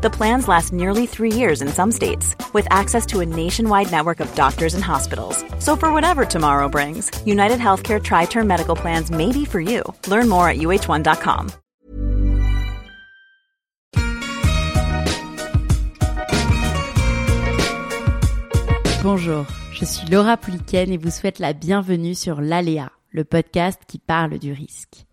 The plans last nearly three years in some states, with access to a nationwide network of doctors and hospitals. So for whatever tomorrow brings, United Healthcare Tri Term Medical Plans may be for you. Learn more at uh1.com. Bonjour, je suis Laura Pouliken et vous souhaite la bienvenue sur l'Aléa, le podcast qui parle du risque.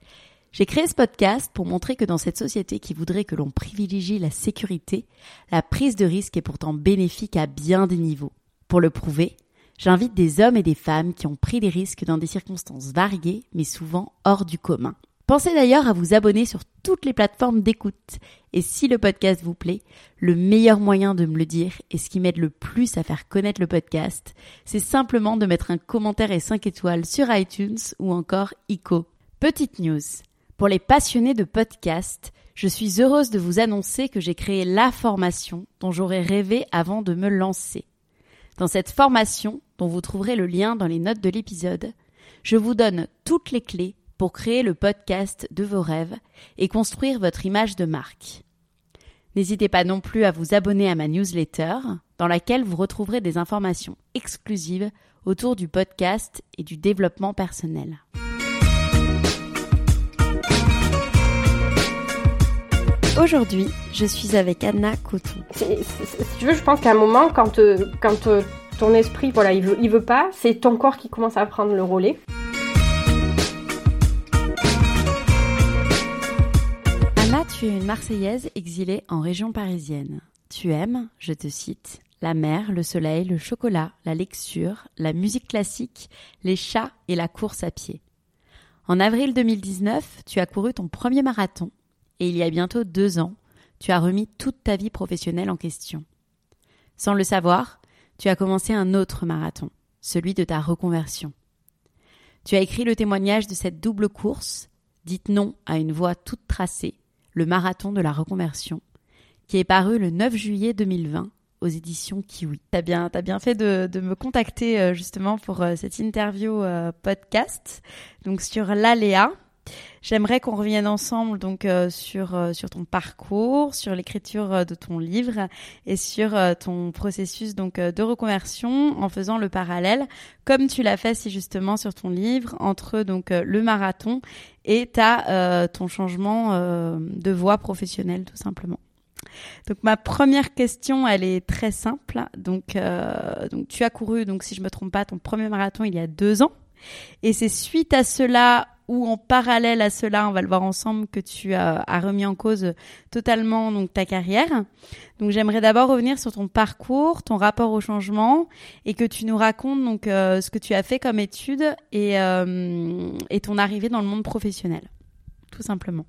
J'ai créé ce podcast pour montrer que dans cette société qui voudrait que l'on privilégie la sécurité, la prise de risque est pourtant bénéfique à bien des niveaux. Pour le prouver, j'invite des hommes et des femmes qui ont pris des risques dans des circonstances variées, mais souvent hors du commun. Pensez d'ailleurs à vous abonner sur toutes les plateformes d'écoute. Et si le podcast vous plaît, le meilleur moyen de me le dire et ce qui m'aide le plus à faire connaître le podcast, c'est simplement de mettre un commentaire et 5 étoiles sur iTunes ou encore ICO. Petite news. Pour les passionnés de podcast, je suis heureuse de vous annoncer que j'ai créé la formation dont j'aurais rêvé avant de me lancer. Dans cette formation, dont vous trouverez le lien dans les notes de l'épisode, je vous donne toutes les clés pour créer le podcast de vos rêves et construire votre image de marque. N'hésitez pas non plus à vous abonner à ma newsletter, dans laquelle vous retrouverez des informations exclusives autour du podcast et du développement personnel. Aujourd'hui, je suis avec Anna Coton. Si tu veux, je pense qu'à un moment, quand, euh, quand euh, ton esprit, voilà, il veut, il veut pas, c'est ton corps qui commence à prendre le relais. tu es une Marseillaise exilée en région parisienne. Tu aimes, je te cite, la mer, le soleil, le chocolat, la lecture, la musique classique, les chats et la course à pied. En avril 2019, tu as couru ton premier marathon et il y a bientôt deux ans, tu as remis toute ta vie professionnelle en question. Sans le savoir, tu as commencé un autre marathon, celui de ta reconversion. Tu as écrit le témoignage de cette double course, dite non à une voie toute tracée, le marathon de la reconversion, qui est paru le 9 juillet 2020 aux éditions Kiwi. T'as bien, as bien fait de, de, me contacter euh, justement pour euh, cette interview euh, podcast, donc sur l'aléa. J'aimerais qu'on revienne ensemble donc sur sur ton parcours, sur l'écriture de ton livre et sur ton processus donc de reconversion en faisant le parallèle comme tu l'as fait si justement sur ton livre entre donc le marathon et ta ton changement de voie professionnelle tout simplement. Donc ma première question, elle est très simple. Donc, donc tu as couru, donc si je me trompe pas, ton premier marathon il y a deux ans. Et c'est suite à cela ou en parallèle à cela, on va le voir ensemble, que tu as, remis en cause totalement donc ta carrière. Donc j'aimerais d'abord revenir sur ton parcours, ton rapport au changement, et que tu nous racontes donc euh, ce que tu as fait comme étude et, euh, et ton arrivée dans le monde professionnel, tout simplement.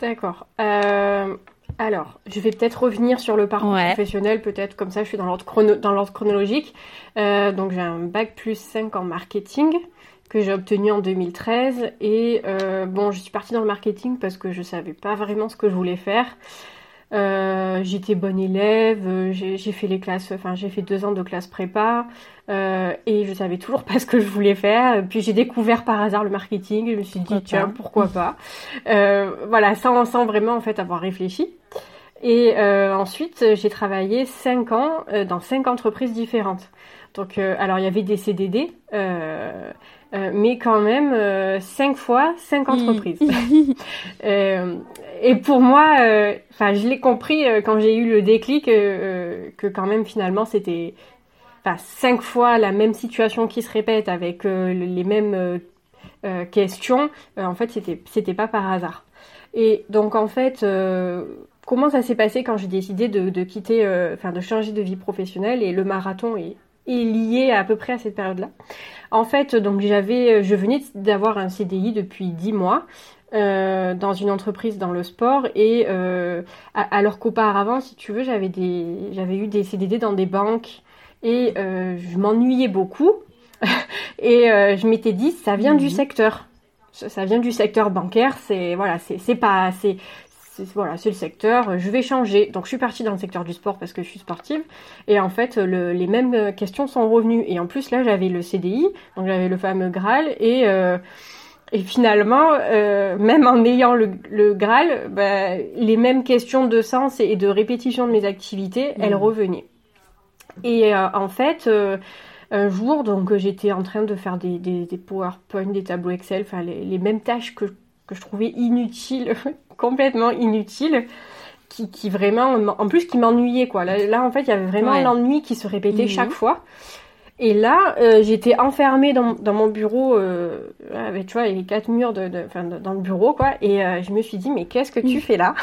D'accord. Euh, alors, je vais peut-être revenir sur le parcours professionnel, peut-être comme ça je suis dans l'ordre chrono chronologique. donc j'ai un bac plus 5 en marketing que j'ai obtenu en 2013. Et euh, bon, je suis partie dans le marketing parce que je savais pas vraiment ce que je voulais faire. Euh, j'étais bonne élève, euh, j'ai fait les classes, enfin j'ai fait deux ans de classe prépa et je savais toujours pas ce que je voulais faire. Puis j'ai découvert par hasard le marketing et je me suis dit tiens pourquoi pas. voilà, sans, sans vraiment en fait avoir réfléchi. Et ensuite j'ai travaillé cinq ans dans cinq entreprises différentes. Donc alors il y avait des CDD. Euh, mais quand même euh, cinq fois cinq mm. entreprises. euh, et pour moi, euh, enfin, je l'ai compris quand j'ai eu le déclic que quand même finalement c'était, cinq fois la même situation qui se répète avec les mêmes questions. en fait, c'était c'était pas par hasard. Et donc en fait, comment ça s'est passé quand j'ai décidé de, de quitter, enfin, de changer de vie professionnelle et le marathon est est lié à, peu près à cette période-là. En fait, donc j'avais, euh, je venais d'avoir un CDI depuis 10 mois. Euh, dans une entreprise dans le sport et euh, alors qu'auparavant si tu veux j'avais des j'avais eu des CDD dans des banques et euh, je m'ennuyais beaucoup et je m'étais dit ça vient du secteur ça vient du secteur bancaire, c'est voilà, c'est pas c'est voilà, c'est le secteur, je vais changer. Donc je suis partie dans le secteur du sport parce que je suis sportive. Et en fait, les mêmes questions sont revenues. Et en plus, là, j'avais le CDI, donc j'avais le fameux Graal. Et, euh, et finalement, euh, même en ayant le, le Graal, bah, les mêmes questions de sens et de répétition de mes activités, elles mmh. revenaient. Et euh, en fait, un jour, donc j'étais en train de faire des, des, des PowerPoint, des tableaux Excel, enfin les, les, mêmes tâches que, que je trouvais inutiles, complètement inutiles, qui, qui, vraiment, en plus qui m'ennuyaient quoi. Là, en fait, il y avait vraiment l'ennui qui se répétait mhm. chaque fois. Et là, euh, j'étais enfermée dans, dans, mon bureau, euh, avec, tu vois, les quatre murs de, de, dans le bureau, quoi. Et euh, je me suis dit, mais qu'est-ce que tu mm. fais là?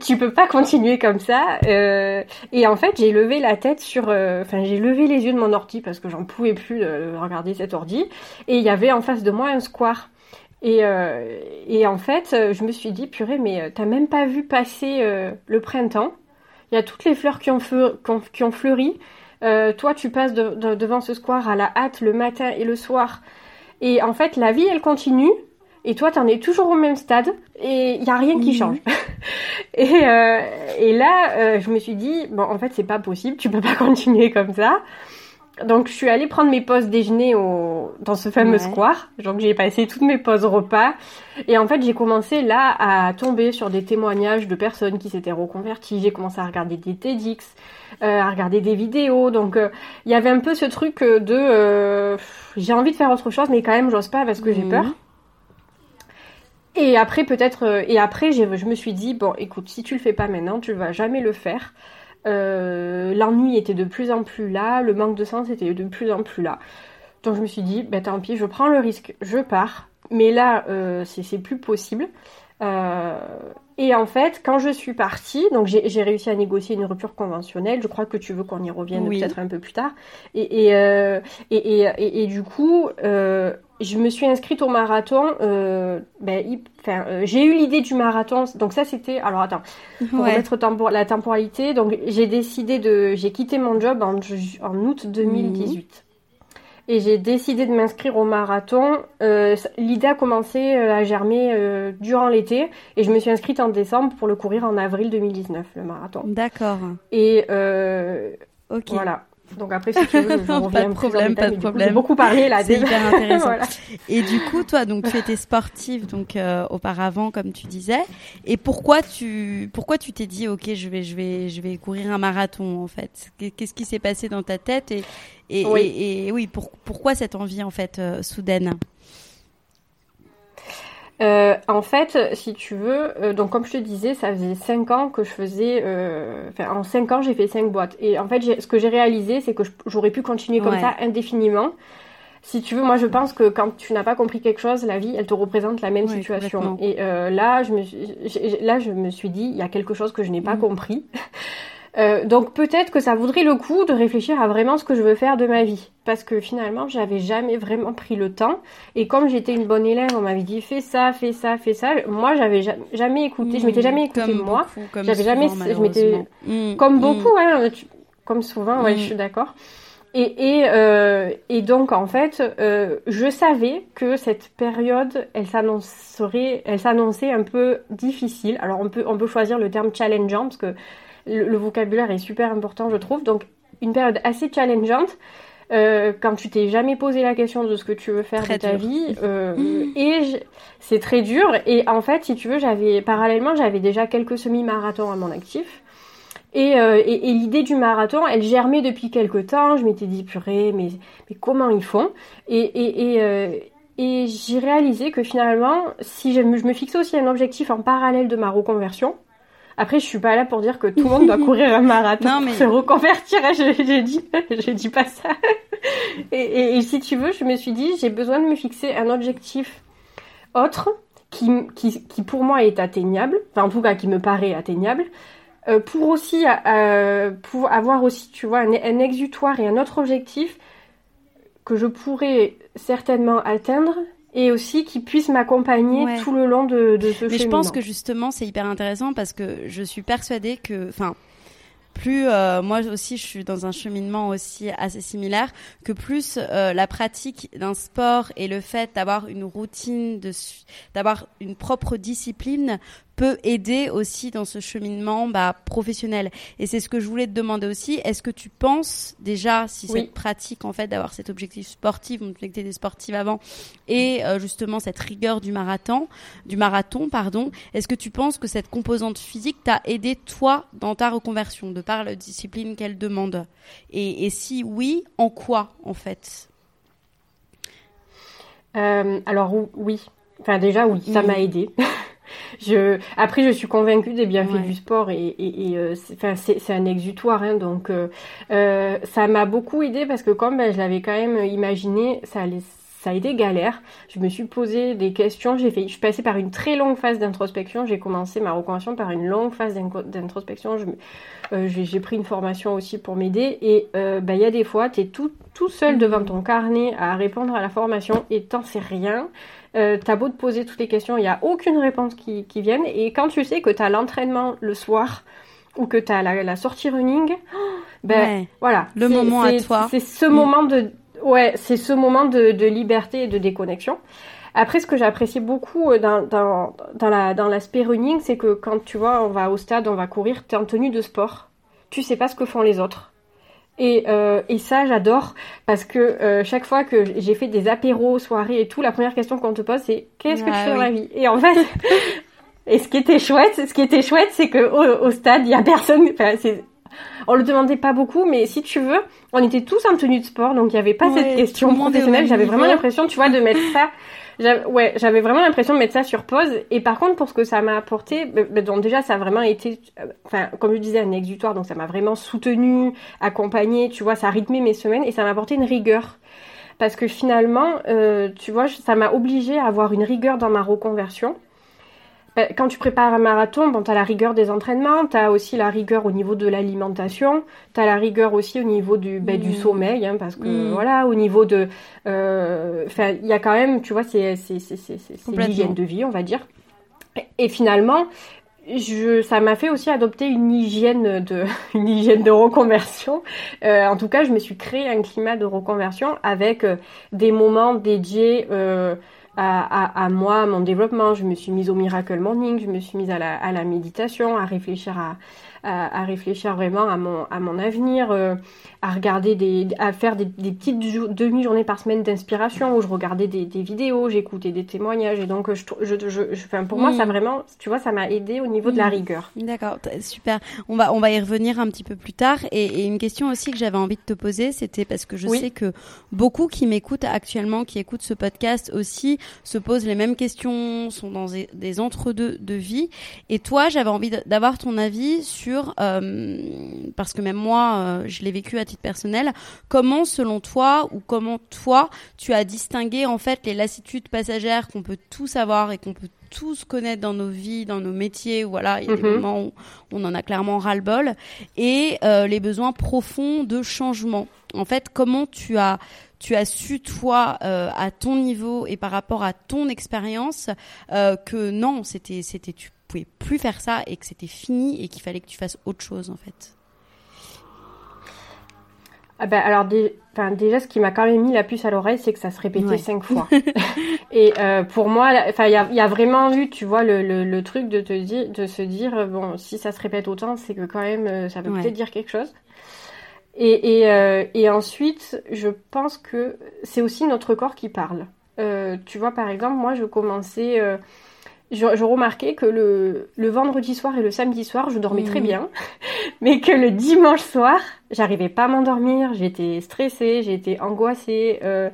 Tu peux pas continuer comme ça. Et en fait, j'ai levé la tête sur, enfin, j'ai levé les yeux de mon ordi parce que j'en pouvais plus de regarder cet ordi. Et il y avait en face de moi un square. Et, et en fait, je me suis dit, purée, mais t'as même pas vu passer le printemps. Il y a toutes les fleurs qui ont, qui ont fleuri. Euh, toi, tu passes devant ce square à la hâte le matin et le soir. Et en fait, la vie, elle continue. Et toi, t'en es toujours au même stade. Et il n'y a rien qui change. et, euh, et, là, euh, je me suis dit, bon, en fait, c'est pas possible. Tu peux pas continuer comme ça. Donc, je suis allée prendre mes pauses déjeuner au, dans ce fameux square. Donc, j'ai passé toutes mes pauses repas. Et en fait, j'ai commencé là à tomber sur des témoignages de personnes qui s'étaient reconverties. J'ai commencé à regarder des TEDx. Euh, à regarder des vidéos. Donc euh, il y avait un peu ce truc euh, de j'ai envie de faire autre chose, mais quand même j'ose pas parce que j'ai peur. Et après peut-être et après je me suis dit bon écoute si tu le fais pas maintenant tu vas jamais le faire. L'ennui était de plus en plus là, le manque de sens était de plus en plus là. Donc je me suis dit, ben tant pis, je prends le risque, je pars. Mais là, c'est plus possible. Euh, et en fait, quand je suis partie, donc j'ai réussi à négocier une rupture conventionnelle. Je crois que tu veux qu'on y revienne peut-être un peu plus tard. Et, et, euh, et, et, et du coup, euh, je me suis inscrite au marathon. Euh, ben, enfin, j'ai eu l'idée du marathon. Donc ça, c'était. Alors attends, pour mettre la temporalité. Donc j'ai décidé de, j'ai quitté mon job en, en août 2018 et j'ai décidé de m'inscrire au marathon. Euh, L'idée a commencé euh, à germer euh, durant l'été et je me suis inscrite en décembre pour le courir en avril 2019, le marathon. D'accord. Et euh, voilà. Donc après, si tu veux, je reviens pas de problème, pas de problème. J'ai beaucoup parlé là. C'est hyper intéressant. Et du coup, toi, donc tu étais sportive donc euh, auparavant, comme tu disais. Et pourquoi tu pourquoi tu t'es dit, ok, je vais je vais je vais courir un marathon en fait? Qu'est-ce qui s'est passé dans ta tête? Et et oui, et, oui pour, pourquoi cette envie en fait euh, soudaine euh, en fait, si tu veux, euh, donc comme je te disais, ça faisait 5 ans que je faisais, euh, en 5 ans j'ai fait 5 boîtes. Et en fait, ce que j'ai réalisé, c'est que j'aurais pu continuer comme ça indéfiniment. Si tu veux, moi je pense que quand tu n'as pas compris quelque chose, la vie, elle te représente la même situation. Et là, je me, là, je me suis dit, il y a quelque chose que je n'ai pas mm. compris. Euh, donc peut-être que ça vaudrait le coup de réfléchir à vraiment ce que je veux faire de ma vie. Parce que finalement, j'avais jamais vraiment pris le temps. Et comme j'étais une bonne élève, on m'avait dit fais ça, fais ça, fais ça. Moi, j'avais jamais écouté. je m'étais jamais écouté moi. J'avais jamais. Je m'étais mmh, comme mmh. beaucoup, hein, comme souvent. Ouais, je suis d'accord. Et, et, euh, et, donc en fait, euh, je savais que cette période, elle s'annoncerait, elle s'annonçait un peu difficile. Alors on peut, on peut choisir le terme challengeant parce que le, vocabulaire est super important, je trouve. Donc, une période assez challengeante. Euh, quand tu t'es jamais posé la question de ce que tu veux faire de ta vie euh, et c'est très dur. Et en fait si tu veux j'avais parallèlement j'avais déjà quelques semi-marathons à mon actif. Et, euh, et, l'idée du marathon elle germait depuis quelques temps. Je m'étais dit purée mais, mais comment ils font? Et, et, et j'ai réalisé que finalement si je me, je me fixais aussi un objectif en parallèle de ma reconversion après, je suis pas là pour dire que tout le monde doit courir un marathon non, mais... se reconvertir. J'ai dit, j'ai dit pas ça. Et, et, si tu veux, je me suis dit, j'ai besoin de me fixer un objectif autre qui, qui, qui pour moi est atteignable, enfin en tout cas qui me paraît atteignable, euh, pour aussi euh, pour avoir aussi, tu vois, un, un exutoire et un autre objectif que je pourrais certainement atteindre et aussi qui puisse m'accompagner tout le long de, de ce Mais je pense que justement c'est hyper intéressant parce que je suis persuadée que, enfin, plus euh, moi aussi je suis dans un cheminement aussi assez similaire que plus euh, la pratique d'un sport et le fait d'avoir une routine de d'avoir une propre discipline peut aider aussi dans ce cheminement bah, professionnel. Et c'est ce que je voulais te demander aussi. Est-ce que tu penses déjà si cette pratique en fait d'avoir cet objectif sportif, on était des sportives avant, et euh, justement cette rigueur du marathon, du marathon pardon, est-ce que tu penses que cette composante physique t'a aidé toi dans ta reconversion de par la discipline qu'elle demande? Et, et si oui, en quoi en fait? Euh, Alors oui, enfin déjà oui, ça m'a aidé. je, après, je suis convaincue des bienfaits du sport et, et, euh, c'est un exutoire. Hein, donc, euh, euh, ça m'a beaucoup aidé parce que comme ben, je l'avais quand même imaginé, ça allait ça a été galère. Je me suis posé des questions. J'ai fait, je suis passée par une très longue phase d'introspection. J'ai commencé ma reconversion par une longue phase d'introspection. Euh, j'ai pris une formation aussi pour m'aider. Et euh, bah, il y a des fois, tu es tout, tout seul devant ton carnet à répondre à la formation et t'en sais rien. Euh, t'as beau te poser toutes les questions, il n'y a aucune réponse qui, qui vienne. Et quand tu sais que tu as l'entraînement le soir ou que tu as la, sortie running, ben voilà. Le moment à toi. C'est ce moment de, Ouais, c'est ce moment de, de, liberté et de déconnexion. Après, ce que j'apprécie beaucoup euh, dans, dans, dans, la, dans l'aspect running, c'est que quand tu vois, on va au stade, on va courir, tu es en tenue de sport. Tu sais pas ce que font les autres. Et, euh, et ça, j'adore parce que euh, chaque fois que j'ai fait des apéros, soirées et tout, la première question qu'on te pose, c'est qu'est-ce que tu fais dans la vie Et en fait, et ce qui était chouette, ce qui était chouette, c'est que au, au stade, il y a personne. Enfin, c'est on le demandait pas beaucoup, mais si tu veux, on était tous en tenue de sport, donc il n'y avait pas cette question professionnelle. J'avais vraiment l'impression, tu vois, de mettre ça. Ouais, j'avais vraiment l'impression de mettre ça sur pause. Et par contre, pour ce que ça m'a apporté, bah, donc déjà, ça a vraiment été, euh, enfin, comme je disais, un exutoire, donc ça m'a vraiment soutenu, accompagné, tu vois, ça a rythmé mes semaines et ça m'a apporté une rigueur. Parce que finalement, euh, tu vois, ça m'a obligé à avoir une rigueur dans ma reconversion. Bah, quand tu prépares un marathon, bon, tu as la rigueur des entraînements, tu as aussi la rigueur au niveau de l'alimentation, tu as la rigueur aussi au niveau du, bah, du mmh. sommeil, hein, parce que mmh. voilà, au niveau de... Euh, il y a quand même, tu vois, c'est l'hygiène de vie, on va dire. Et, finalement, je, ça m'a fait aussi adopter une hygiène de, une hygiène de reconversion. Euh, en tout cas, je me suis créé un climat de reconversion avec euh, des moments dédiés... Euh, à, à, moi, à mon développement. Je me suis mise au Miracle Morning, je me suis mise à la, à la méditation, à réfléchir à, à, réfléchir vraiment à mon, à mon avenir, euh, à regarder des, à faire des, des petites demi-journées par semaine d'inspiration où je regardais des, des vidéos, j'écoutais des témoignages et donc je, je, je, enfin, pour moi ça mm. vraiment, tu vois, ça m'a aidé au niveau de la mm. rigueur. D'accord, super. On va, on va y revenir un petit peu plus tard et, et une question aussi que j'avais envie de te poser, c'était parce que je sais que beaucoup qui m'écoutent actuellement, qui écoutent ce podcast aussi, se posent les mêmes questions, sont dans des, des entre-deux de vie et toi, j'avais envie d'avoir ton avis sur euh, parce que même moi, euh, je l'ai vécu à titre personnel, comment selon toi ou comment toi, tu as distingué en fait les lassitudes passagères qu'on peut tous avoir et qu'on peut tous connaître dans nos vies, dans nos métiers, voilà, il y a des mhm. moments où on en a clairement ras-le-bol, et euh, les besoins profonds de changement. En fait, comment tu as tu as su toi à ton niveau et par rapport à ton expérience que non, c'était c'était tu pouvais plus faire ça et que c'était fini et qu'il fallait que tu fasses autre chose en fait? Ah ben, alors déjà ce qui m'a quand même mis la puce à l'oreille c'est que ça se répétait cinq fois. Et euh, pour moi enfin il y a, vraiment eu tu vois le, le, truc de te dire de se dire bon si ça se répète autant c'est que quand même euh, ça peut peut-être dire quelque chose. Et, et, euh, et, ensuite je pense que c'est aussi notre corps qui parle. Tu vois par exemple moi je commençais je, remarquais que le, le, vendredi soir et le samedi soir, je dormais très mhm. bien, mais que le dimanche soir, j'arrivais pas à m'endormir, j'étais stressée, j'étais angoissée, euh,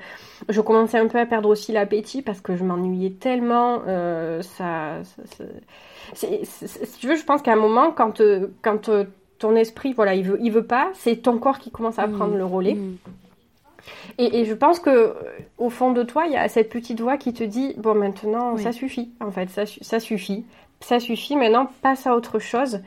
je commençais un peu à perdre aussi l'appétit parce que je m'ennuyais tellement. Euh, ça, si tu veux, je pense qu'à un moment, quand, euh, quand ton esprit, voilà, il veut, il veut pas, c'est ton corps qui commence à mhm. prendre le relais. Mhm. Et, je pense que au fond de toi, il y a cette petite voix qui te dit bon maintenant ça suffit en fait ça, ça suffit ça suffit maintenant passe à autre chose.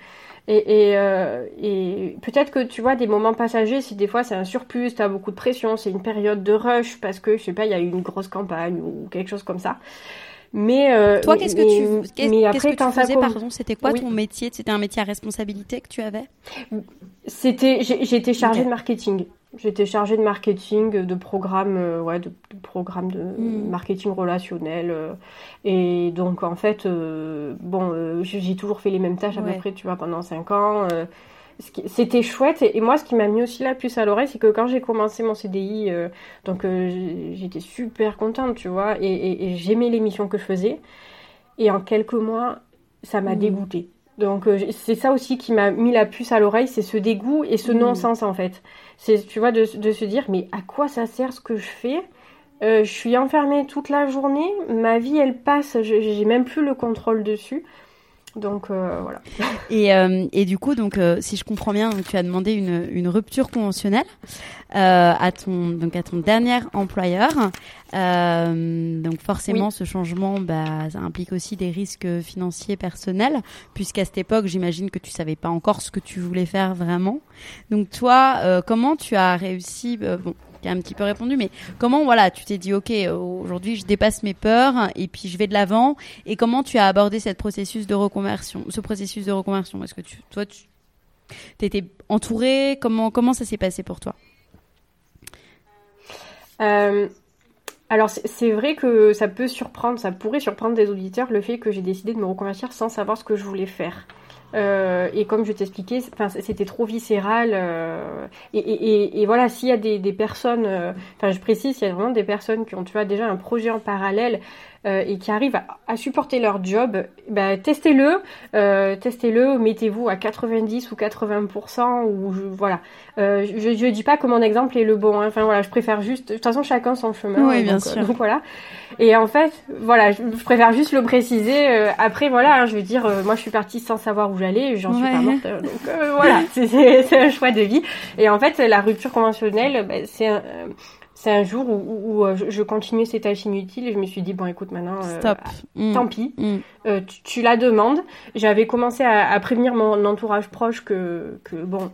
Et, et, euh, et peut-être que tu vois des moments passagers, si des fois c'est un surplus, tu as beaucoup de pression, c'est une période de rush parce que je sais pas, il y a eu une grosse campagne ou quelque chose comme ça. Mais euh, toi, qu'est-ce que tu, qu'est-ce que tu faisais, pardon C'était quoi ton métier? C'était un métier à responsabilité que tu avais? C'était, j'étais chargée de marketing. J'étais chargée de marketing, de programmes, euh, ouais, de, programmes de hmm. marketing relationnel. Euh, et donc, en fait, bon, j'ai toujours fait les mêmes tâches à peu près, tu vois, pendant cinq ans c'était chouette et, moi ce qui m'a mis aussi la puce à l'oreille c'est que quand j'ai commencé mon CDI euh, donc euh, j'étais super contente tu vois et, j'aimais l'émission que je faisais et en quelques mois ça m'a mmh. dégoûté donc euh, c'est ça aussi qui m'a mis la puce à l'oreille c'est ce dégoût et ce mmh. non-sens en fait c'est tu vois de, se dire mais à quoi ça sert ce que je fais? Je suis enfermée toute la journée ma vie elle passe j'ai même plus le contrôle dessus donc euh, voilà. Et, euh, et, du coup, donc euh, si je comprends bien, tu as demandé une, une rupture conventionnelle à ton donc à ton dernier employeur. donc forcément, ce changement, bah, ça implique aussi des risques financiers personnels, puisqu'à cette époque, j'imagine que tu savais pas encore ce que tu voulais faire vraiment. Donc toi, comment tu as réussi Bon, qui a un petit peu répondu, mais comment voilà, tu t'es dit ok, aujourd'hui je dépasse mes peurs et puis je vais de l'avant. Et comment tu as abordé cette processus de reconversion, ce processus de reconversion? Est-ce que toi, tu étais entouré? Comment comment ça s'est passé pour toi? Euh, alors c'est vrai que ça peut surprendre, ça pourrait surprendre des auditeurs le fait que j'ai décidé de me reconvertir sans savoir ce que je voulais faire. Euh, et comme je t'expliquais, c'était trop viscéral. Euh, et, et, et, voilà, s'il y a des, des personnes, euh, enfin je précise, il y a vraiment des personnes qui ont tu vois, déjà un projet en parallèle euh, et qui arrivent à, supporter leur job, bah, testez-le, euh, testez-le, mettez-vous à 90 ou 80% ou je, voilà. Euh, je ne dis pas que mon exemple est le bon. Hein. Enfin voilà, je préfère juste. De toute façon, chacun son chemin. Oui, bien donc, sûr. donc voilà. Et en fait, voilà, je, préfère juste le préciser. après voilà, hein, je veux dire, moi je suis partie sans savoir où j'allais, j'en suis pas morte. donc voilà, c'est un choix de vie. Et en fait, la rupture conventionnelle, bah, c'est un c'est un jour où, euh, je continuais ces tâches inutiles et je me suis dit bon écoute maintenant euh, Stop. Mm. tant pis mm. euh, tu, la demandes j'avais commencé à, prévenir mon entourage proche que, que bon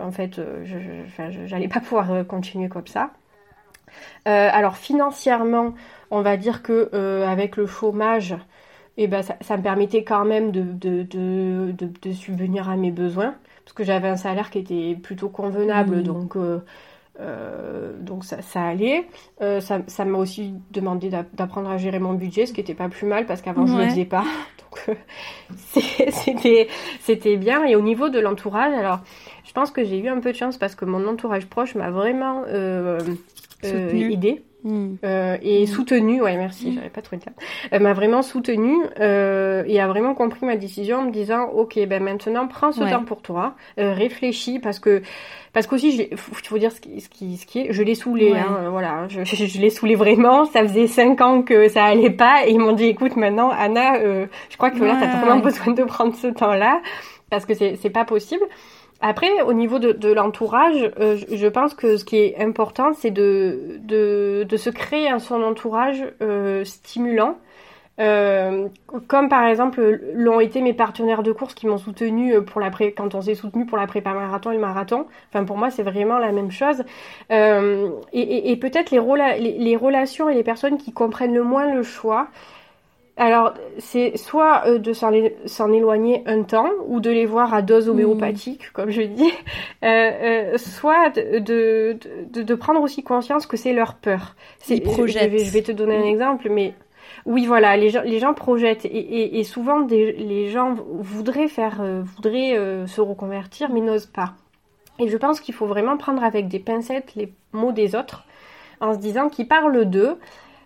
en fait je j'allais pas pouvoir continuer comme ça alors financièrement on va dire que avec le chômage eh ben ça, me permettait quand même de de, de, de, subvenir à mes besoins parce que j'avais un salaire qui était plutôt convenable mm. donc euh, donc ça, ça allait. Euh, ça m'a aussi demandé d'apprendre à gérer mon budget, ce qui n'était pas plus mal parce qu'avant je ne le faisais pas. Donc euh, c'était bien. Et au niveau de l'entourage, alors je pense que j'ai eu un peu de chance parce que mon entourage proche m'a vraiment aidé. Euh, et hmm. soutenu, ouais merci, hmm. j'avais pas trouvé ça, m'a vraiment soutenu euh, et a vraiment compris ma décision en me disant ok ben maintenant prends ce temps pour toi, euh, réfléchis parce que parce qu'aussi il faut dire ce qui, ce qui, ce qui est, je l'ai saoulé, hein, voilà, je, je, l'ai saoulé vraiment, ça faisait cinq ans que ça allait pas et ils m'ont dit écoute maintenant Anna, euh, je crois que là t'as vraiment besoin de prendre ce temps là parce que c'est c'est pas possible. Après, au niveau de, de l'entourage, euh, je pense que ce qui est important, c'est de, de, de, se créer un son entourage euh, stimulant. Euh, comme par exemple l'ont été mes partenaires de course qui m'ont soutenu pour la pré quand on s'est soutenu pour la prépa marathon et le marathon. Enfin pour moi c'est vraiment la même chose. Euh, et, et, et peut-être les, les, les, relations et les personnes qui comprennent le moins le choix, alors, c'est soit euh, de s'en éloigner un temps ou de les voir à dose homéopathique, hmm. comme je dis, euh, euh, soit de, de, de, prendre aussi conscience que c'est leur peur. Ils projettent. Je vais, te donner un exemple, mais oui, voilà, les gens, les gens projettent et, et, souvent des, les gens voudraient faire, voudraient se reconvertir, mais n'osent pas. Et je pense qu'il faut vraiment prendre avec des pincettes les mots des autres en se disant qu'ils parlent d'eux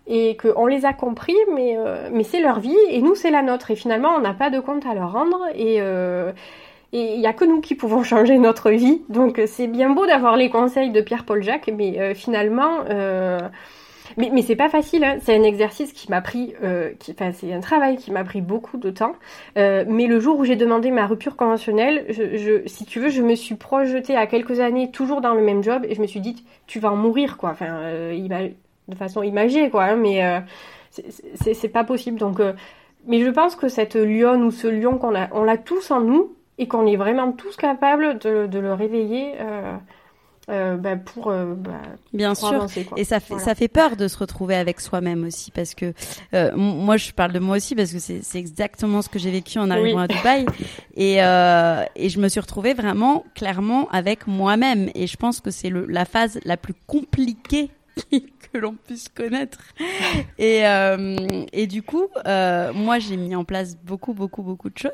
et qu'on les a compris, mais, euh, mais c'est leur vie et nous c'est la nôtre. Et finalement, on n'a pas de compte à leur rendre et euh, il n'y a que nous qui pouvons changer notre vie. Donc c'est bien beau d'avoir les conseils de Pierre-Paul Jacques, mais euh, finalement, mais, mais c'est pas facile. Hein. C'est un exercice qui m'a pris, enfin c'est un travail qui m'a pris beaucoup de temps. mais le jour où j'ai demandé ma rupture conventionnelle, je, si tu veux, je me suis projetée à quelques années toujours dans le même job et je me suis dit, tu vas en mourir quoi. Enfin, de façon imagée, quoi. Hein, mais euh, c'est pas possible. Donc, euh, mais je pense que cette lionne ou ce lion qu'on a, on l'a tous en nous et qu'on est vraiment tous capables de, le réveiller. Euh, euh, bah, pour bah, bien sûr et ça fait ça fait peur de se retrouver avec soi-même aussi parce que moi je parle de moi aussi parce que c'est exactement ce que j'ai vécu en arrivant à Dubaï et et je me suis retrouvée vraiment clairement avec moi-même et je pense que c'est la phase la plus compliquée que l'on puisse connaître. Et, euh, et du coup, euh, moi, j'ai mis en place beaucoup, beaucoup, beaucoup de choses.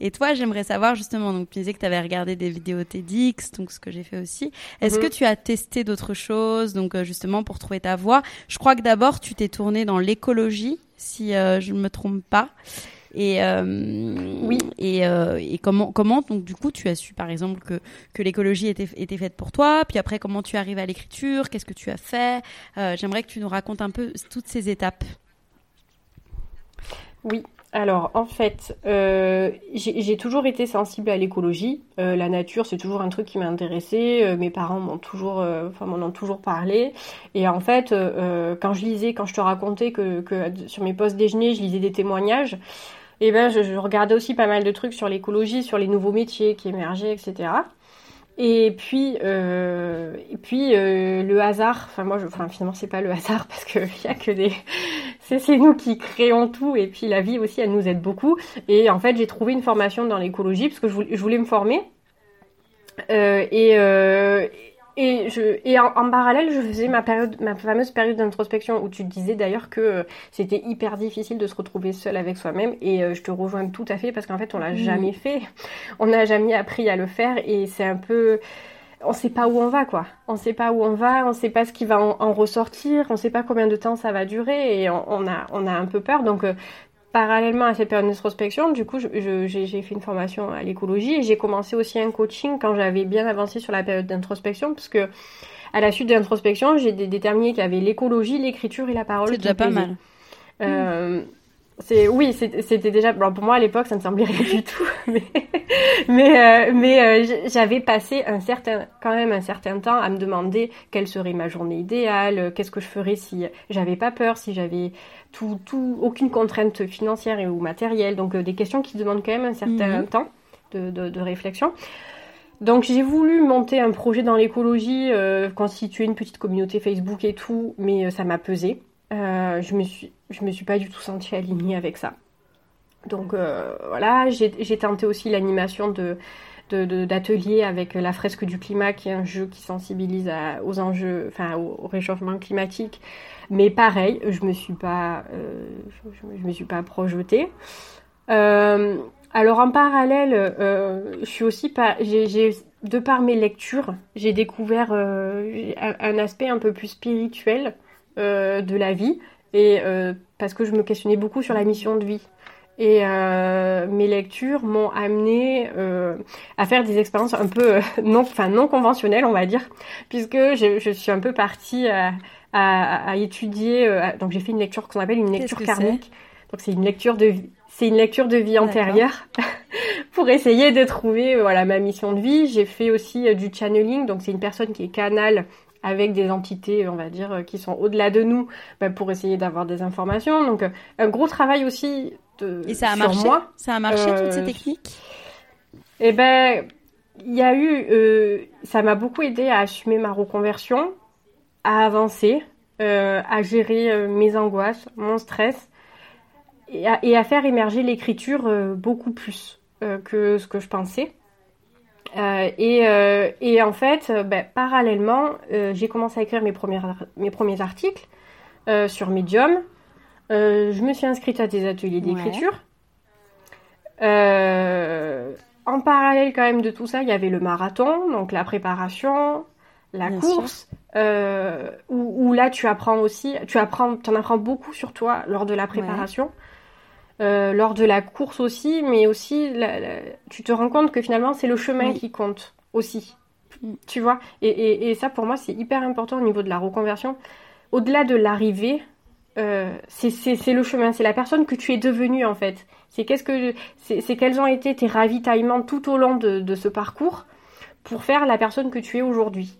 Et toi, j'aimerais savoir justement, donc tu disais que tu avais regardé des vidéos TEDx, donc ce que j'ai fait aussi. Est-ce que mhm. tu as testé d'autres choses, donc euh, justement pour trouver ta voie? Je crois que d'abord, tu t'es tourné dans l'écologie, si je ne me trompe pas. Et euh, oui. Et, euh, et, comment comment donc du coup tu as su par exemple que que l'écologie était était faite pour toi. Puis après comment tu arrives à l'écriture Qu'est-ce que tu as fait euh, J'aimerais que tu nous racontes un peu toutes ces étapes. Oui, alors, en fait, euh, j'ai toujours été sensible à l'écologie. Euh, la nature, c'est toujours un truc qui m'a intéressé. Euh, mes parents m'ont toujours, enfin, m'en ont toujours parlé. Et en fait, quand je lisais, quand je te racontais que, que sur mes postes déjeuner, je lisais des témoignages, et eh ben, je, regardais aussi pas mal de trucs sur l'écologie, sur les nouveaux métiers qui émergeaient, etc. Et puis, euh, et puis euh, le hasard. Enfin moi, je, enfin finalement c'est pas le hasard parce que y a que des, c'est nous qui créons tout et puis la vie aussi elle nous aide beaucoup. Et en fait j'ai trouvé une formation dans l'écologie parce que je voulais, me former. Euh, et, et, je, et en, parallèle, je faisais ma, période, ma fameuse période d'introspection où tu disais d'ailleurs que euh, c'était hyper difficile de se retrouver seul avec soi-même. Et euh, je te rejoins tout à fait parce qu'en fait, on l'a jamais fait. On n'a jamais appris à le faire et c'est un peu. On sait pas où on va, quoi. On sait pas où on va, on sait pas ce qui va en, ressortir, on sait pas combien de temps ça va durer et on, a, on a un peu peur. Donc, euh, parallèlement à cette période d'introspection, du coup, j'ai fait une formation à l'écologie et j'ai commencé aussi un coaching quand j'avais bien avancé sur la période d'introspection, parce que à la suite de l'introspection, j'ai déterminé qu'il y avait l'écologie, l'écriture et la parole. C'est déjà pas mal. Euh, c'est oui, c'était déjà. pour moi à l'époque, ça ne semblait rien du tout, mais mais, euh, mais euh, j'avais passé un certain, quand même un certain temps à me demander quelle serait ma journée idéale, qu'est-ce que je ferais si j'avais pas peur, si j'avais tout, tout, aucune contrainte financière ou matérielle. Donc euh, des questions qui demandent quand même un certain mhm. temps de, de, réflexion. Donc j'ai voulu monter un projet dans l'écologie, constituer une petite communauté Facebook et tout, mais ça m'a pesé. Je me suis je me suis pas du tout sentie alignée avec ça. Donc euh, voilà, j'ai tenté aussi l'animation de d'ateliers avec la fresque du climat, qui est un jeu qui sensibilise aux enjeux, enfin au, réchauffement climatique. Mais pareil, je me suis pas, euh, je, me suis pas projetée. Euh, alors en parallèle, je suis aussi pas, j'ai de par mes lectures, j'ai découvert un, aspect un peu plus spirituel de la vie et euh, parce que je me questionnais beaucoup sur la mission de vie. Et euh, mes lectures m'ont amené euh, à faire des expériences un peu non, enfin non conventionnelles, on va dire, puisque je, je suis un peu partie à, à, à étudier. donc j'ai fait une lecture qu'on appelle une lecture karmique. Donc c'est une lecture de c'est une lecture de vie antérieure pour essayer de trouver voilà ma mission de vie. J'ai fait aussi du channeling, donc c'est une personne qui est canal avec des entités, on va dire, euh, qui sont au-delà de nous, bah, pour essayer d'avoir des informations. Donc, euh, un gros travail aussi de, Et ça a marché moi. Ça a marché, toutes ces euh, techniques? Eh ben, il y a eu... ça m'a beaucoup aidé à assumer ma reconversion, à avancer, à gérer mes angoisses, mon stress, et à, et à faire émerger l'écriture beaucoup plus que ce que je pensais. Euh, et, euh, et, en fait, euh, ben, parallèlement, j'ai commencé à écrire mes, mes premiers articles sur Medium. je me suis inscrite à des ateliers d'écriture. en parallèle quand même de tout ça, il y avait le marathon, donc la préparation, la course, où, où, là tu apprends aussi, tu apprends, en apprends beaucoup sur toi lors de la préparation. Euh, lors de la course aussi, mais aussi tu te rends compte que finalement c'est le chemin qui compte aussi. Mm. Tu vois? Et, ça pour moi c'est hyper important au niveau de la reconversion. Au-delà de l'arrivée, euh, c'est le chemin, c'est la personne que tu es devenue en fait. C'est qu'est-ce que c'est quels ont été tes ravitaillements tout au long de, ce parcours pour faire la personne que tu es aujourd'hui.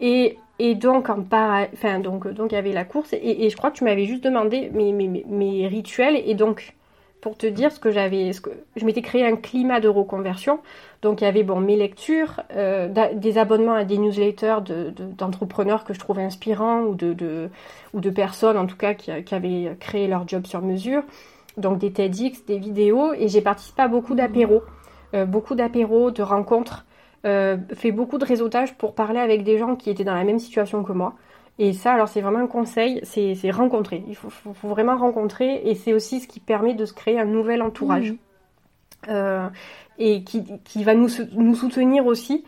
Et, donc en enfin donc donc il y avait la course et, je crois que tu m'avais juste demandé mes, mes, rituels et donc pour te dire ce que j'avais, je m'étais créé un climat de reconversion. Donc il y avait bon mes lectures, euh, des abonnements à des newsletters d'entrepreneurs de, que je trouvais inspirants ou de, ou de personnes en tout cas qui, qui, avaient créé leur job sur mesure. Donc des TEDx, des vidéos et j'ai participé à beaucoup d'apéros, euh, beaucoup d'apéros, de rencontres, euh, fait beaucoup de réseautage pour parler avec des gens qui étaient dans la même situation que moi. Et ça, alors c'est vraiment un conseil, c'est rencontrer. Il faut, faut, vraiment rencontrer et c'est aussi ce qui permet de se créer un nouvel entourage. Mmh. Euh, et qui, qui, va nous, nous soutenir aussi.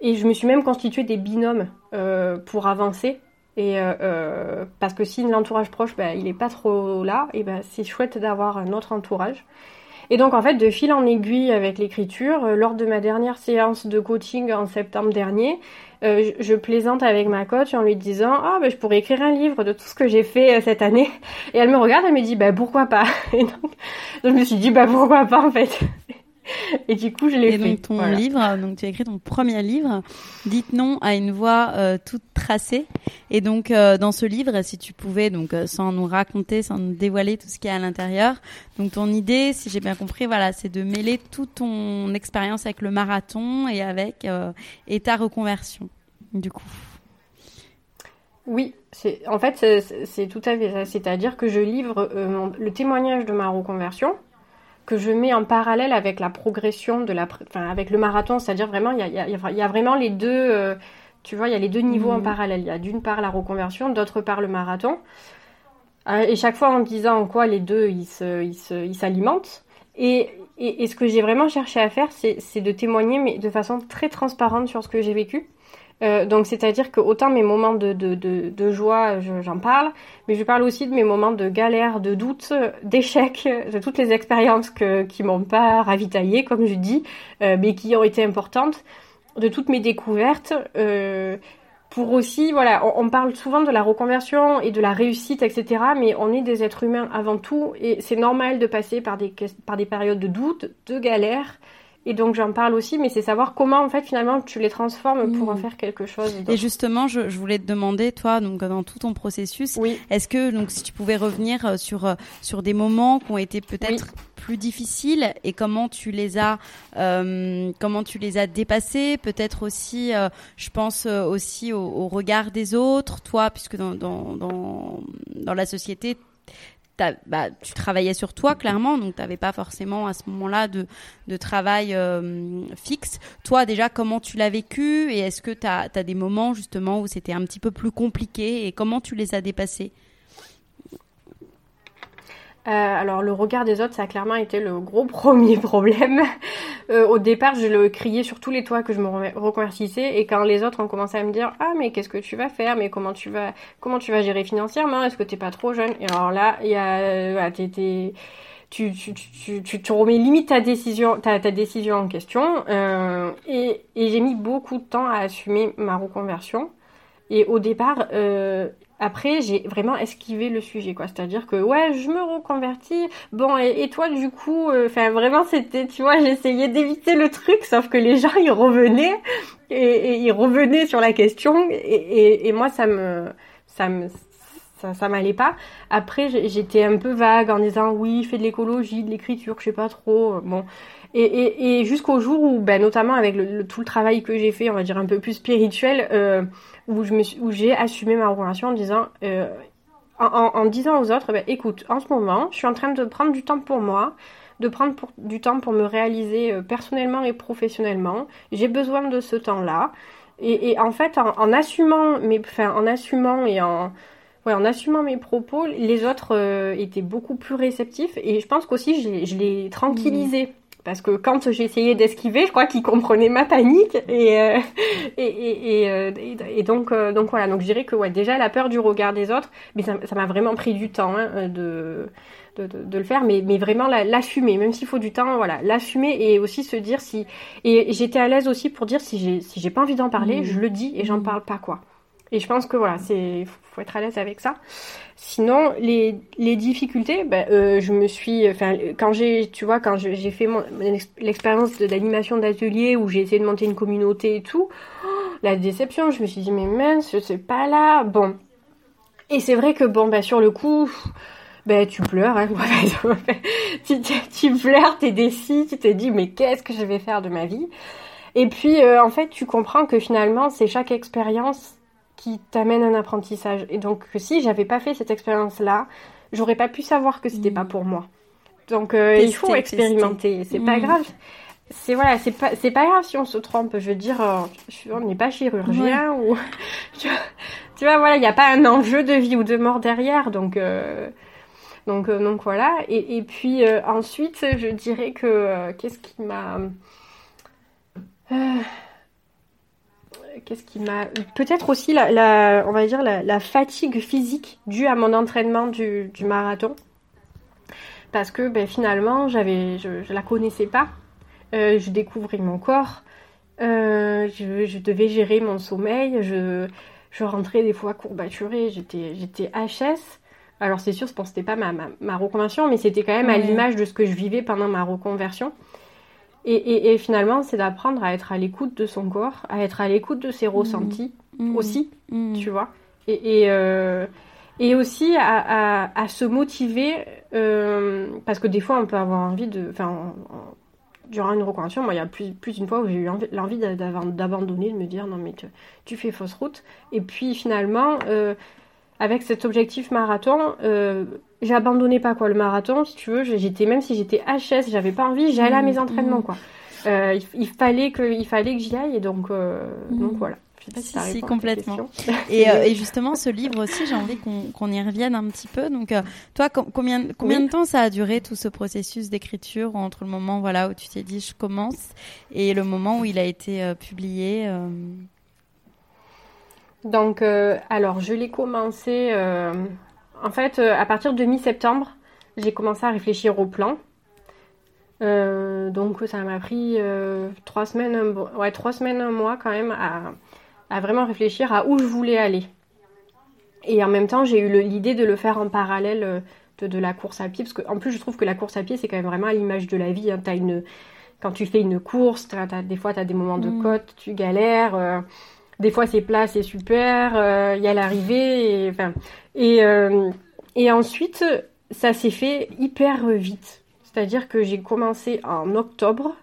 Et je me suis même constitué des binômes euh, pour avancer. Et euh, parce que si l'entourage proche, bah, il est pas trop là, et ben c'est chouette d'avoir un autre entourage. Et donc en fait, de fil en aiguille avec l'écriture, euh, lors de ma dernière séance de coaching en septembre dernier, euh, je, plaisante avec ma coach en lui disant ah ben je pourrais écrire un livre de tout ce que j'ai fait euh, cette année. Et elle me regarde, elle me dit bah pourquoi pas. Et donc, donc je me suis dit bah pourquoi pas en fait. Et du coup, je l'ai fait. Et donc, ton livre, donc tu as écrit ton premier livre, Dites non à une voie euh, toute tracée. Et donc, euh, dans ce livre, si tu pouvais, donc, euh, sans nous raconter, sans nous dévoiler tout ce qu'il y a à l'intérieur, donc ton idée, si j'ai bien compris, voilà, c'est de mêler toute ton expérience avec le marathon et avec et ta reconversion, du coup. Oui, c'est en fait c'est tout à fait ça. C'est-à-dire que je livre le témoignage de ma reconversion que je mets en parallèle avec la progression de la, enfin, avec le marathon, c'est-à-dire vraiment, il y a, y, a, y a, vraiment les deux, euh, tu vois, il y a les deux niveaux en mhm. parallèle. Il y a d'une part la reconversion, d'autre part le marathon. Euh, et chaque fois en disant en quoi les deux, ils s'alimentent. Ils ils et, et, et, ce que j'ai vraiment cherché à faire, c'est de témoigner, mais de façon très transparente sur ce que j'ai vécu. Euh, donc c'est-à-dire que autant mes moments de, de, de, joie, j'en parle, mais je parle aussi de mes moments de galère, de doute, d'échec, de toutes les expériences que, qui m'ont pas ravitaillé, comme je dis, euh, mais qui ont été importantes, de toutes mes découvertes. Euh, pour aussi, voilà, on, on, parle souvent de la reconversion et de la réussite, etc. Mais on est des êtres humains avant tout, et c'est normal de passer par des, par des périodes de doute, de galère, et donc j'en parle aussi, mais c'est savoir comment en fait finalement tu les transformes pour en mmh. faire quelque chose. Et justement, je, je, voulais te demander, toi, donc dans tout ton processus, oui. est-ce que donc si tu pouvais revenir euh, sur euh, sur des moments qui ont été peut-être plus difficiles et comment tu les as euh, comment tu les as dépassés, peut-être aussi, euh, je pense aussi au, au, regard des autres, toi, puisque dans dans dans, dans la société bah, tu travaillais sur toi clairement, donc tu n'avais pas forcément à ce moment-là de, de travail euh, fixe. Toi déjà, comment tu l'as vécu et est-ce que tu as, as, des moments justement où c'était un petit peu plus compliqué et comment tu les as dépassés? Euh, alors le regard des autres, ça a clairement été le gros premier problème. Euh, au départ, je le criais sur tous les toits que je me reconvertissais et quand les autres ont commencé à me dire ah mais qu'est-ce que tu vas faire, mais comment tu vas comment tu vas gérer financièrement, est-ce que t'es pas trop jeune Et alors là, il y a euh, tu, tu, tu, tu, tu, remets limite ta décision, ta, ta décision en question. Euh, et, et j'ai mis beaucoup de temps à assumer ma reconversion. Et au départ, euh, après, j'ai vraiment esquivé le sujet, quoi. C'est-à-dire que, ouais, je me reconvertis. Bon, et, toi, du coup, euh, enfin, vraiment, c'était, tu vois, j'essayais d'éviter le truc, sauf que les gens, ils revenaient, et, ils revenaient sur la question, et, et moi, ça me, ça me, ça, m'allait pas. Après, j'étais un peu vague en disant, oui, fais de l'écologie, de l'écriture, je sais pas trop. Bon. Et, et, jusqu'au jour où, ben, notamment avec tout le travail que j'ai fait, on va dire un peu plus spirituel, euh, où j'ai assumé ma relation en disant euh, en, disant aux autres ben, écoute en ce moment je suis en train de prendre du temps pour moi de prendre du temps pour me réaliser euh, personnellement et professionnellement j'ai besoin de ce temps là et, en fait en, assumant enfin en assumant et en Ouais, en assumant mes propos, les autres euh, étaient beaucoup plus réceptifs et je pense qu'aussi je l'ai tranquillisé. Mmh. Parce que quand essayé d'esquiver, je crois qu'il comprenait ma panique et euh, et, et, et, euh, et, donc donc voilà donc je dirais que ouais déjà la peur du regard des autres, mais ça m'a vraiment pris du temps hein, de, de, de, de le faire, mais mais vraiment l'assumer, même s'il faut du temps, voilà l'assumer et aussi se dire si et j'étais à l'aise aussi pour dire si j'ai si j'ai pas envie d'en parler, mmh. je le dis et j'en parle pas quoi. Et je pense que voilà, c'est faut être à l'aise avec ça. Sinon, les, les difficultés, ben, euh, je me suis, enfin, quand j'ai, tu vois, quand j'ai fait l'expérience d'animation d'atelier où j'ai essayé de monter une communauté et tout, oh, la déception, je me suis dit mais mince, sais pas là, bon. Et c'est vrai que bon, ben sur le coup, ben tu pleures, hein, tu, tu, pleures, t'es déçu, tu te dis mais qu'est-ce que je vais faire de ma vie? Et puis en fait tu comprends que finalement c'est chaque expérience qui t'amène un apprentissage. Et donc si j'avais pas fait cette expérience-là, j'aurais pas pu savoir que c'était pas mm. pour moi. Donc euh, il faut expérimenter, c'est pas mm. grave. C'est voilà, c'est pas c'est pas grave si on se trompe. Je veux dire, euh, on n'est pas chirurgien ou tu, vois, voilà, il n'y a pas un enjeu de vie ou de mort derrière, donc euh, donc donc voilà. Et, et puis ensuite, je dirais que qu'est-ce qui m'a qu'est-ce qui m'a peut-être aussi la, on va dire la, fatigue physique due à mon entraînement du, marathon. Parce que ben, finalement j'avais je, ne la connaissais pas. Euh, je découvrais mon corps. Euh, je, devais gérer mon sommeil. Je, je rentrais des fois courbaturée. J'étais j'étais HS. Alors c'est sûr je que c'était pas ma, ma, reconversion mais c'était quand même à l'image de ce que je vivais pendant ma reconversion et, finalement, c'est d'apprendre à être à l'écoute de son corps, à être à l'écoute de ses ressentis mmh. Mmh. aussi, mmh. tu vois. Et, euh, et, aussi à, à, se motiver, euh, parce que des fois, on peut avoir envie de. Enfin, durant une reconversion, moi, il y a plus, plus d'une fois où j'ai eu l'envie d'abandonner, de me dire non, mais tu, tu, fais fausse route. Et puis finalement, euh, avec cet objectif marathon, euh, abandonné pas quoi le marathon, si tu veux. J'étais même si j'étais HS, j'avais pas envie, j'allais à mes mmh, entraînements mmh. quoi. Euh, il, fallait que, il fallait que j'y aille et donc, euh, mmh. donc voilà. Je sais pas si, si, si complètement. Et, et, justement, ce livre aussi, j'ai envie qu'on y revienne un petit peu. Donc, toi, combien, combien de temps ça a duré tout ce processus d'écriture entre le moment voilà où tu t'es dit je commence et le moment où il a été publié donc, euh, alors, je l'ai commencé. Euh, en fait, euh, à partir de mi-septembre, j'ai commencé à réfléchir au plan. donc, ça m'a pris trois semaines, un, ouais, trois semaines, un mois quand même à, vraiment réfléchir à où je voulais aller. Et en même temps, j'ai eu l'idée de le faire en parallèle de, la course à pied, parce qu'en plus, je trouve que la course à pied, c'est quand même vraiment à l'image de la vie. Hein. As une, quand tu fais une course, des fois, tu as des moments de mmh. côte, tu galères. Des fois, c'est plat, c'est super. Euh, il y a l'arrivée. Et, enfin, et, euh, et ensuite, ça s'est fait hyper vite. C'est-à-dire que j'ai commencé en octobre.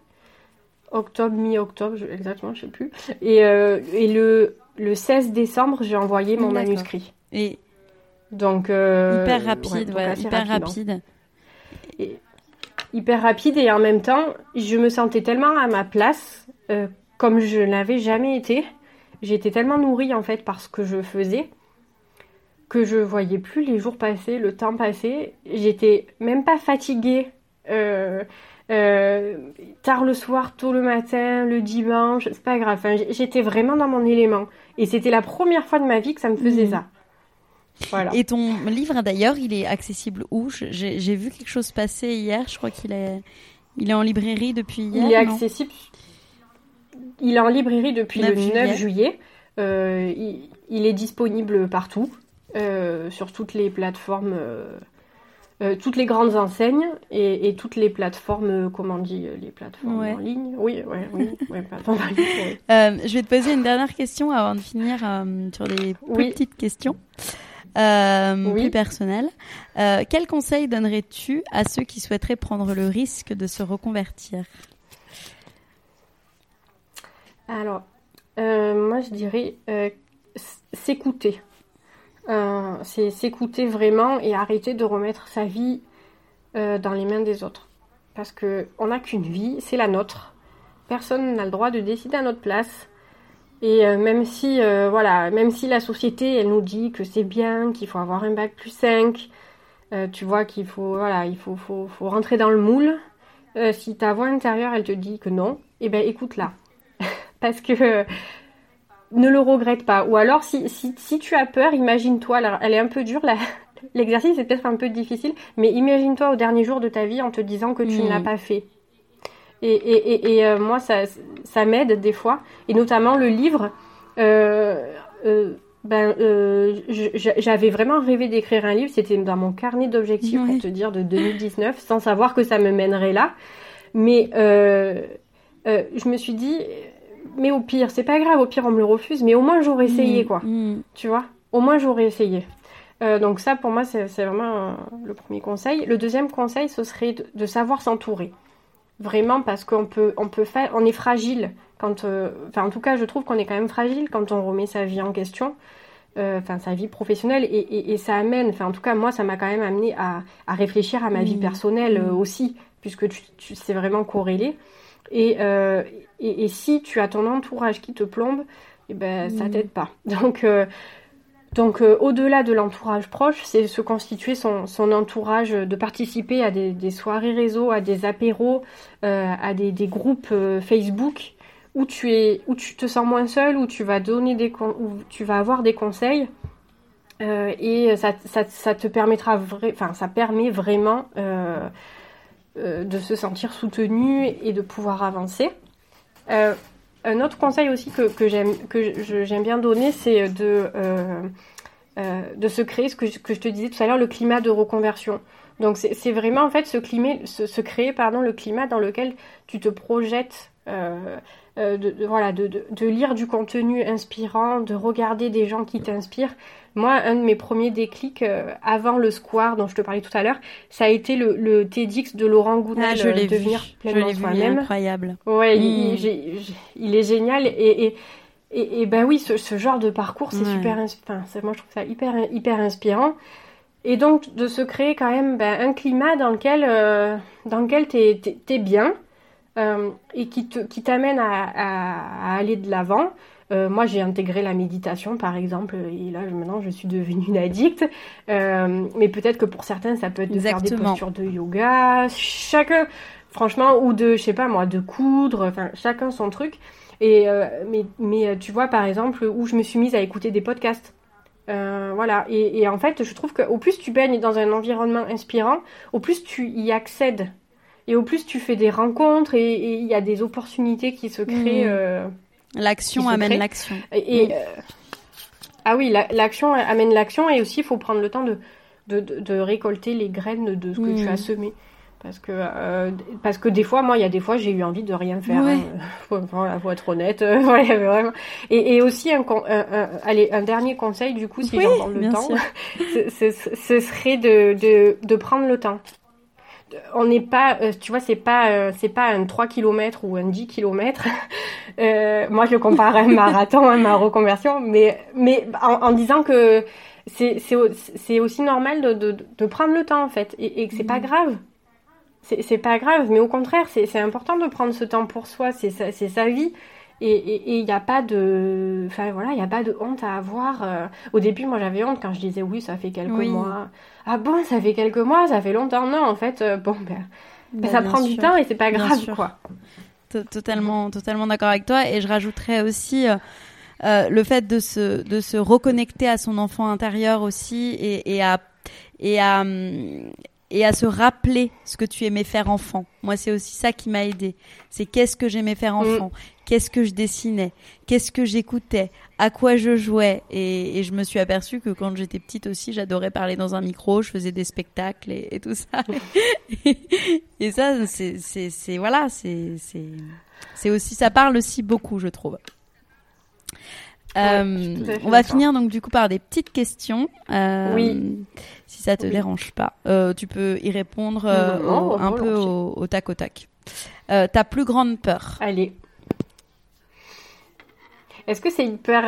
Octobre, mi-octobre, exactement, je sais plus. Et, euh, et le, le 16 décembre, j'ai envoyé mon manuscrit. Et donc hyper rapide, ouais, hyper rapide. Et, hyper rapide et en même temps, je me sentais tellement à ma place, comme je n'avais jamais été. J'étais tellement nourrie en fait par ce que je faisais que je voyais plus les jours passer, le temps passer. J'étais même pas fatiguée. Euh, euh, tard le soir, tôt le matin, le dimanche, c'est pas grave. j'étais vraiment dans mon élément. Et c'était la première fois de ma vie que ça me faisait mmh. ça. Voilà. Et ton livre d'ailleurs, il est accessible où? J'ai vu quelque chose passer hier. Je crois qu'il est, il est en librairie depuis hier. Il est accessible il est en librairie depuis le 9 juillet. Euh, il, est disponible partout, euh, sur toutes les plateformes, euh, toutes les grandes enseignes et, toutes les plateformes, comment on dit, les plateformes en ligne. Oui, oui, je vais te poser une dernière question avant de finir sur des petites questions. plus personnelles. quel conseil donnerais-tu à ceux qui souhaiteraient prendre le risque de se reconvertir? Alors, euh, moi je dirais euh, s'écouter. Euh, c'est s'écouter vraiment et arrêter de remettre sa vie dans les mains des autres. Parce qu'on n'a qu'une vie, c'est la nôtre. Personne n'a le droit de décider à notre place. Et même si voilà, même si la société elle nous dit que c'est bien, qu'il faut avoir un bac plus 5, tu vois qu'il faut voilà, il faut, faut, rentrer dans le moule. si ta voix intérieure elle te dit que non, eh ben écoute-la parce que ne le regrette pas. Ou alors, si, si, si tu as peur, imagine-toi, elle est un peu dure, l'exercice est peut-être un peu difficile, mais imagine-toi au dernier jour de ta vie en te disant que tu ne l'as hmm. pas fait. Et, et, et, euh, moi, ça, ça m'aide des fois, et notamment le livre. Euh, euh, ben, j'avais vraiment rêvé d'écrire un livre, c'était dans mon carnet d'objectifs, pour te dire, de 2019, sans savoir que ça me mènerait là. Mais je me suis dit, mais au pire, c'est pas grave, au pire on me le refuse, mais au moins j'aurais essayé, mm, quoi. Mm. Tu vois? Au moins j'aurais essayé. donc ça, pour moi, c'est vraiment le premier conseil. Le deuxième conseil, ce serait de, savoir s'entourer. Vraiment, parce qu'on peut, on peut faire, on est fragile quand, enfin, en tout cas, je trouve qu'on est quand même fragile quand on remet sa vie en question. Euh, enfin sa vie professionnelle et, ça amène, enfin en tout cas moi ça m'a quand même amené à, réfléchir à ma vie mmh. personnelle euh, aussi puisque tu, tu c'est vraiment corrélé euh, et, et, si tu as ton entourage qui te plombe, et eh ben ça mmh. t'aide pas. Donc donc au-delà de l'entourage proche, c'est se constituer son, son, entourage, de participer à des, soirées réseau, à des apéros, à des, des groupes Facebook où tu es, où tu te sens moins seul, où tu vas donner des, où tu vas avoir des conseils. Euh, et ça, ça, te permettra, enfin, ça permet vraiment euh, euh, de se sentir soutenu et de pouvoir avancer. un autre conseil aussi que, que j'aime bien donner, c'est de de se créer ce que, je, te disais tout à l'heure, le climat de reconversion. Donc c'est vraiment en fait ce, climat, se, créer pardon, le climat dans lequel tu te projettes euh, de, voilà, de, de, lire du contenu inspirant, de regarder des gens qui t'inspirent. Moi, un de mes premiers déclics euh, avant le square dont je te parlais tout à l'heure, ça a été le, le TEDx de Laurent Gounel, ah, je l'ai devenir vu. pleinement soi-même. Incroyable. Ouais, il, hmm. il, est génial et, et et, ben oui, ce, ce, genre de parcours, c'est super, enfin, moi je trouve ça hyper, hyper inspirant. Et donc de se créer quand même ben, un climat dans lequel, euh, dans lequel t'es es, bien, euh, et qui t'amène à, aller de l'avant. Euh, moi, j'ai intégré la méditation, par exemple, et là, maintenant, je suis devenue une addict. Euh, mais peut-être que pour certains, ça peut être de faire des postures de yoga. Chacun, franchement, ou de, je sais pas moi, de coudre. Enfin, chacun son truc. Et mais, mais tu vois, par exemple, où je me suis mise à écouter des podcasts. voilà. Et, et, en fait, je trouve qu'au plus tu baignes dans un environnement inspirant, au plus tu y accèdes. Et au plus, tu fais des rencontres et il y a des opportunités qui se créent. Mmh. Euh, l'action amène l'action. Et, euh, ah oui, l'action amène l'action et aussi il faut prendre le temps de, de, de, récolter les graines de ce que tu as mmh. semé. Parce que, euh, parce que des fois, moi, il y a des fois, j'ai eu envie de rien faire. Ouais. Hein. faut, être honnête. vraiment. Et, et aussi, un, un, allez, un dernier conseil, du coup, si oui, j'en le temps, ce, ce, serait de, de, de prendre le temps on n'est pas, euh, tu vois, c'est pas, euh, c'est pas un 3 km ou un 10 km. Euh, moi, je compare à un marathon, à ma reconversion, mais, mais en, disant que c'est, c'est, aussi normal de, de, de, prendre le temps, en fait, et, et que c'est pas mmh. grave. C'est, pas grave, mais au contraire, c'est, important de prendre ce temps pour soi, c'est sa vie. Et il n'y a pas de, enfin voilà, il y a pas de honte à avoir. Euh. Au début, moi, j'avais honte quand je disais oui, ça fait quelques mois. Ah bon, ça fait quelques mois, ça fait longtemps. Non, en fait, euh, bon, ben, ben bah, ça prend du temps et c'est pas grave, quoi. Totalement, totalement d'accord avec toi. Et je rajouterais aussi. Euh, le fait de se, de se reconnecter à son enfant intérieur aussi et, et à, et à, hum, et à se rappeler ce que tu aimais faire enfant. Moi, c'est aussi ça qui m'a aidé. C'est qu'est-ce que j'aimais faire mm. enfant, qu'est-ce que je dessinais, qu'est-ce que j'écoutais, à quoi je jouais? Et, je me suis aperçue que quand j'étais petite aussi, j'adorais parler dans un micro, je faisais des spectacles et, tout ça. et, ça, c'est voilà, c'est c'est aussi ça parle aussi beaucoup, je trouve. Euh, on va finir donc du coup par des petites questions. Euh, oui. Si ça te dérange pas, euh, tu peux y répondre un peu au, tac au tac. ta plus grande peur Allez. Est-ce que c'est une peur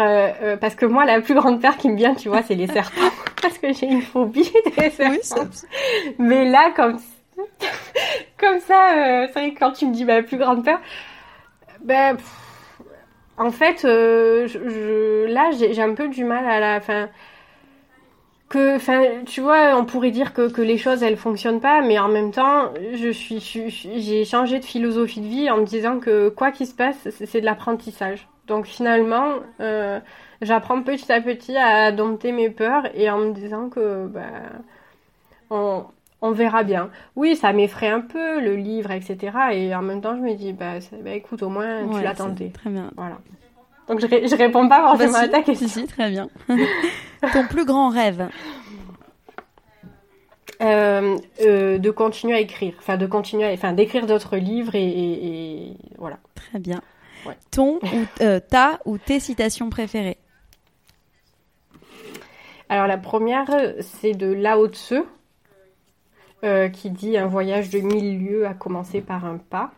parce que moi la plus grande peur qui me vient, tu vois, c'est les serpents parce que j'ai une phobie des serpents. Mais là comme comme ça, c'est vrai que quand tu me dis ma plus grande peur, ben en fait, euh, là, j'ai un peu du mal à la fin. Que, enfin, tu vois, on pourrait dire que, que les choses elles fonctionnent pas, mais en même temps, je suis, j'ai changé de philosophie de vie en me disant que quoi qu'il se passe, c'est de l'apprentissage. Donc finalement, euh, j'apprends petit à petit à dompter mes peurs et en me disant que, ben, on, on verra bien. Oui, ça m'effraie un peu, le livre, etc. Et en même temps, je me dis, bah, bah écoute, au moins, tu l'as tenté. Très bien. Voilà. Donc, je, je réponds pas forcément à ta question. Si, très bien. Ton plus grand rêve euh, euh, de continuer à écrire, enfin de continuer, à, enfin d'écrire d'autres livres et, voilà. Très bien. Ton ou euh, ta ou tes citations préférées? Alors la première, c'est de Lao Tzu, qui dit un voyage de mille lieues a commencé par un pas.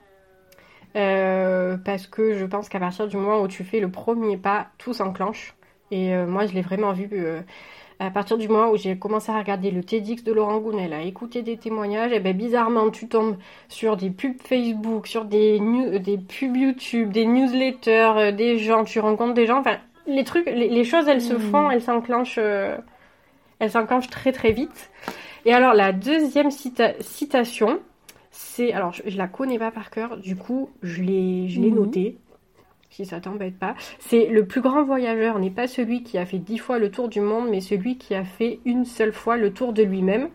parce que je pense qu'à partir du moment où tu fais le premier pas, tout s'enclenche. Et moi, je l'ai vraiment vu à partir du moment où j'ai commencé à regarder le TEDx de Laurent Gounel, à écouter des témoignages, et ben bizarrement tu tombes sur des pubs Facebook, sur des, des pubs YouTube, des newsletters, euh, des gens, tu rencontres des gens, enfin les trucs, les, choses elles se mmh. font, elles s'enclenchent, euh, elles s'enclenchent très très vite. Et alors la deuxième citation, c'est, alors je, la connais pas par cœur, du coup je l'ai, je mmh. notée si ça t'embête pas. C'est le plus grand voyageur n'est pas celui qui a fait dix fois le tour du monde, mais celui qui a fait une seule fois le tour de lui-même.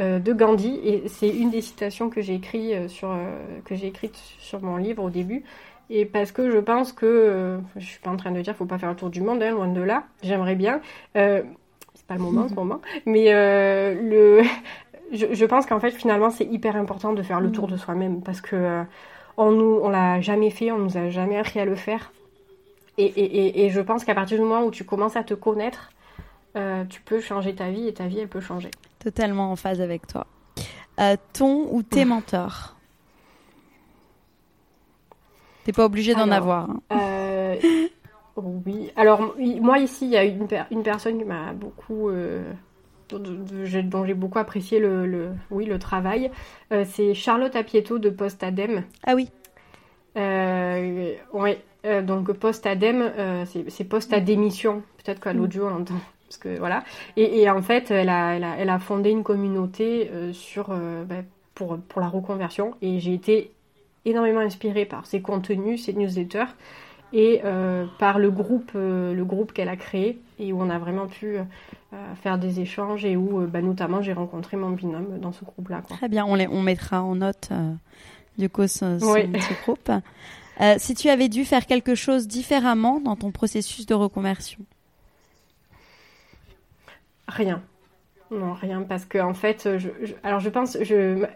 Euh, de Gandhi et c'est une des citations que j'ai écrit euh, sur euh, que j'ai écrite sur mon livre au début et parce que je pense que je suis pas en train de dire qu'il faut pas faire le tour du monde hein, loin de là j'aimerais bien pas le moment en ce moment mais le je, je, pense qu'en fait finalement c'est hyper important de faire le tour de soi-même parce que on nous, on l'a jamais fait, on nous a jamais appris à le faire. Et, je pense qu'à partir du moment où tu commences à te connaître, euh, tu peux changer ta vie et ta vie, elle peut changer. Totalement en phase avec toi. Euh, ton ou tes mentors? T'es pas obligé d'en avoir. Hein. Euh, oui. Alors, moi, ici, il y a une, une personne qui m'a beaucoup dont j'ai beaucoup apprécié le, oui, le travail. Euh, c'est Charlotte Apieto de Post Adem. Ah oui. Euh, ouais, euh, donc Post Adem, c'est Post à démission. Peut-être qu'à l'audio on entend. Parce que, voilà. Et, en fait, elle a, elle a, fondé une communauté sur, bah, pour, pour la reconversion. Et j'ai été énormément inspirée par ses contenus, ses newsletters et euh, par le groupe, euh, le groupe qu'elle a créé et où on a vraiment pu euh, faire des échanges et où bah, notamment j'ai rencontré mon binôme dans ce groupe-là. Très bien, on, les, on mettra en note du coup ce, ce, groupe. si tu avais dû faire quelque chose différemment dans ton processus de reconversion? Rien. Non, rien, parce que en fait, je, alors je pense, je,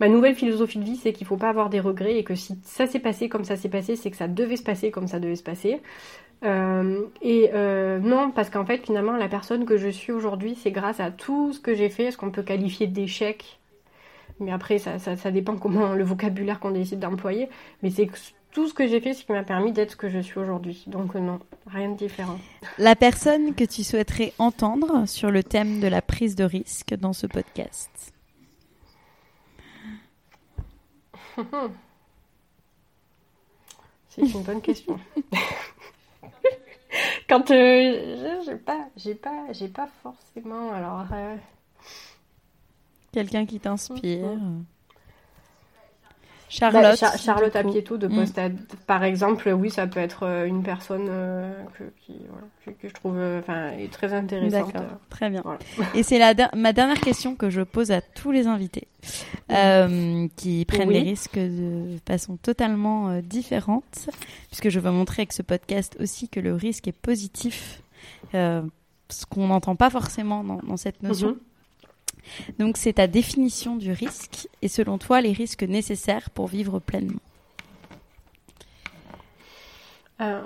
ma nouvelle philosophie de vie, c'est qu'il ne faut pas avoir des regrets et que si ça s'est passé comme ça s'est passé, c'est que ça devait se passer comme ça devait se passer. Euh, et euh, non, parce qu'en fait, finalement, la personne que je suis aujourd'hui, c'est grâce à tout ce que j'ai fait, ce qu'on peut qualifier d'échec. Mais après, ça, ça, dépend comment le vocabulaire qu'on décide d'employer. Mais c'est tout ce que j'ai fait, ce qui m'a permis d'être ce que je suis aujourd'hui. Donc non, rien de différent. La personne que tu souhaiterais entendre sur le thème de la prise de risque dans ce podcast? C'est une bonne question. Quand euh, j'ai pas, j'ai pas, j'ai pas forcément. Alors. Euh, Quelqu'un qui t'inspire. Mm-hmm. Charlotte. Bah, Charlotte de mm. Postad, par exemple, oui, ça peut être euh, une personne euh, que, que, je trouve euh, enfin, très intéressante. D'accord, très bien. Et c'est ma dernière question que je pose à tous les invités qui prennent des risques de façon totalement différente, puisque je veux montrer avec ce podcast aussi que le risque est positif, ce qu'on n'entend pas forcément dans, cette notion. Mm-hmm. Donc c'est ta définition du risque et selon toi les risques nécessaires pour vivre pleinement. Euh,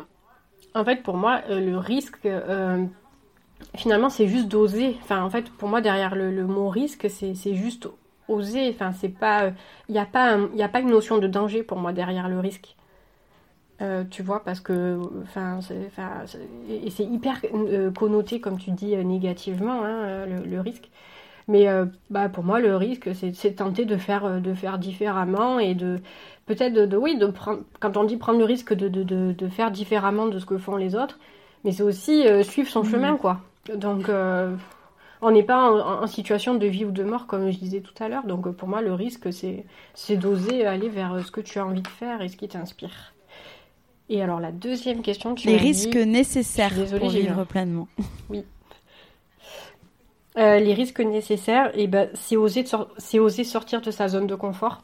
en fait pour moi euh, le risque euh, finalement c'est juste d'oser. Enfin en fait pour moi derrière le, mot risque c'est juste oser. Enfin c'est pas il n'y a pas il a pas une notion de danger pour moi derrière le risque. tu vois, parce que, enfin, c'est hyper connoté, comme tu dis, négativement, hein, le, risque. Mais euh, bah, pour moi, le risque, c'est tenter de faire, euh, de faire différemment et de peut-être de, oui, de prendre, quand on dit prendre le risque de, de, de, faire différemment de ce que font les autres, mais c'est aussi euh, suivre son mmh. chemin, quoi. Donc, on n'est pas en, situation de vie ou de mort, comme je disais tout à l'heure. Donc, pour moi, le risque, c'est d'oser aller vers ce que tu as envie de faire et ce qui t'inspire. Et alors, la deuxième question, tu Les risques nécessaires pour vivre pleinement. Oui. Euh, les risques nécessaires, et eh ben, c'est oser, oser sortir de sa zone de confort.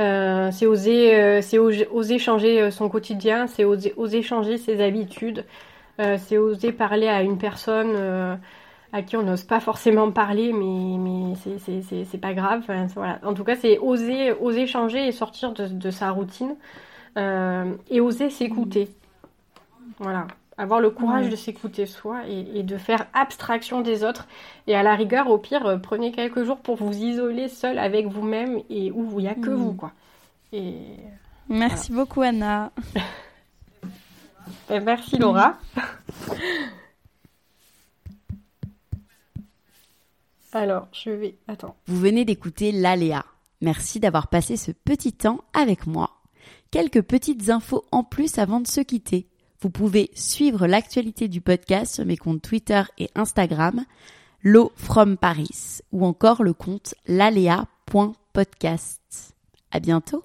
Euh, c'est oser, euh, changer son quotidien, c'est oser, oser changer ses habitudes, c'est oser parler à une personne à qui on n'ose pas forcément parler, mais, mais c'est pas grave. En tout cas, c'est oser, oser changer et sortir de, de sa routine et oser s'écouter. Voilà. Avoir le courage de s'écouter soi et, de faire abstraction des autres. Et à la rigueur, au pire, euh, prenez quelques jours pour vous isoler seul avec vous-même et où il n'y a que vous. Quoi. Et, merci beaucoup, Anna. Ben, merci, Laura. Alors, je vais. Attends. Vous venez d'écouter l'Aléa. Merci d'avoir passé ce petit temps avec moi. Quelques petites infos en plus avant de se quitter. Vous pouvez suivre l'actualité du podcast sur mes comptes Twitter et Instagram, L'eau from Paris, ou encore le compte lalea.podcast. À bientôt!